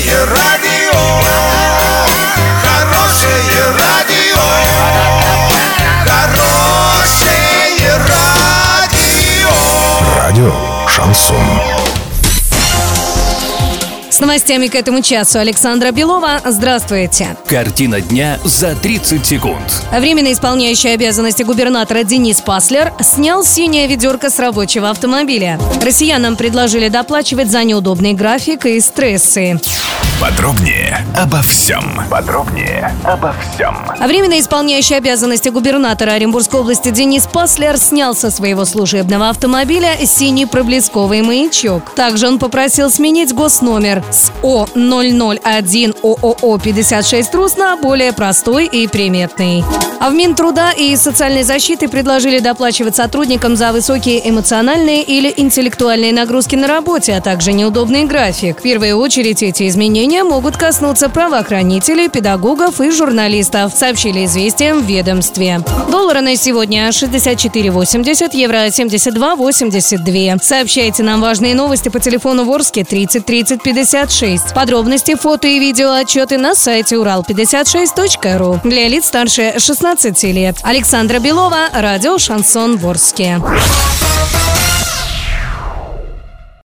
Хорошее радио, хорошее радио, хорошее радио. Радио Шансон. С новостями к этому часу Александра Белова. Здравствуйте. Картина дня за 30 секунд. Временно исполняющий обязанности губернатора Денис Паслер снял синее ведерко с рабочего автомобиля. Россиянам предложили доплачивать за неудобный график и стрессы. Подробнее обо всем. Подробнее обо всем. А временно исполняющий обязанности губернатора Оренбургской области Денис Паслер снял со своего служебного автомобиля синий проблесковый маячок. Также он попросил сменить госномер с О001 ООО 56 РУС на более простой и приметный. А в Минтруда и социальной защиты предложили доплачивать сотрудникам за высокие эмоциональные или интеллектуальные нагрузки на работе, а также неудобный график. В первую очередь эти изменения могут коснуться правоохранителей, педагогов и журналистов, сообщили известиям в ведомстве. Доллары на сегодня 64,80, евро 72,82. Сообщайте нам важные новости по телефону Ворске 30 30 56. Подробности, фото и видео отчеты на сайте урал56.ру. Для лиц старше 16 лет. Александра Белова, радио «Шансон Ворске».